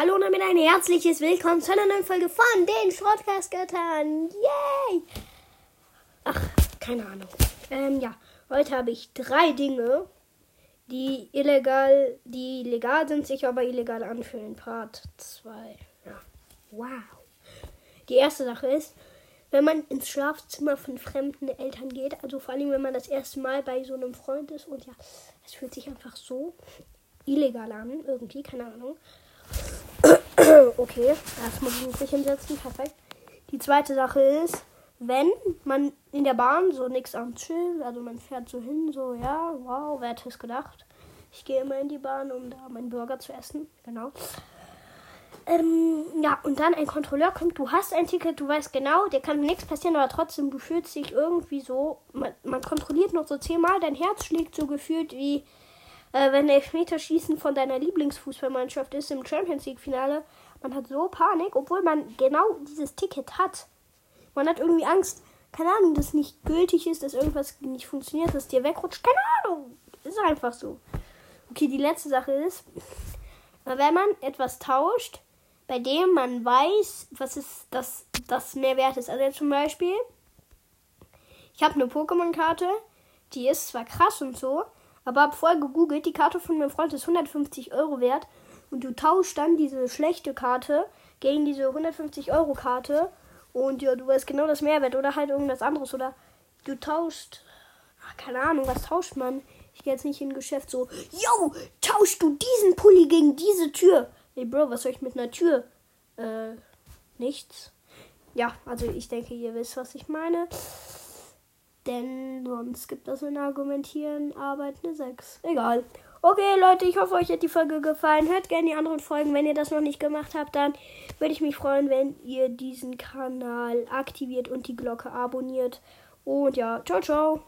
Hallo und damit ein herzliches Willkommen zu einer neuen Folge von den Schrottcast-Göttern. Yay! Ach, keine Ahnung. Ähm, ja, heute habe ich drei Dinge, die illegal, die legal sind, sich aber illegal anfühlen. Part 2. Ja. Wow. Die erste Sache ist, wenn man ins Schlafzimmer von fremden Eltern geht, also vor allem, wenn man das erste Mal bei so einem Freund ist und ja, es fühlt sich einfach so illegal an, irgendwie, keine Ahnung. Okay, das muss ich nicht hinsetzen, perfekt. Die zweite Sache ist, wenn man in der Bahn so nichts am Chill, also man fährt so hin, so, ja, wow, wer hätte es gedacht? Ich gehe immer in die Bahn, um da meinen Burger zu essen, genau. Ähm, ja, und dann ein Kontrolleur kommt, du hast ein Ticket, du weißt genau, dir kann nichts passieren, aber trotzdem, du fühlst dich irgendwie so, man, man kontrolliert noch so zehnmal, dein Herz schlägt so gefühlt wie, äh, wenn Elfmeterschießen von deiner Lieblingsfußballmannschaft ist im Champions League-Finale. Man hat so Panik, obwohl man genau dieses Ticket hat. Man hat irgendwie Angst, keine Ahnung, dass nicht gültig ist, dass irgendwas nicht funktioniert, dass dir wegrutscht. Keine Ahnung. Ist einfach so. Okay, die letzte Sache ist, wenn man etwas tauscht, bei dem man weiß, was ist das, das mehr wert ist. Also zum Beispiel, ich habe eine Pokémon-Karte, die ist zwar krass und so, aber hab vorher gegoogelt, die Karte von meinem Freund ist 150 Euro wert und du tauschst dann diese schlechte Karte gegen diese 150 Euro Karte und ja, du weißt genau das Mehrwert oder halt irgendwas anderes oder du tauschst, ach, keine Ahnung, was tauscht man? Ich gehe jetzt nicht in ein Geschäft so, yo, tauschst du diesen Pulli gegen diese Tür? Hey Bro, was soll ich mit einer Tür? Äh, nichts. Ja, also ich denke, ihr wisst, was ich meine. Denn sonst gibt das in Argumentieren Arbeit eine 6. Egal. Okay, Leute, ich hoffe, euch hat die Folge gefallen. Hört gerne die anderen Folgen. Wenn ihr das noch nicht gemacht habt, dann würde ich mich freuen, wenn ihr diesen Kanal aktiviert und die Glocke abonniert. Und ja, ciao, ciao.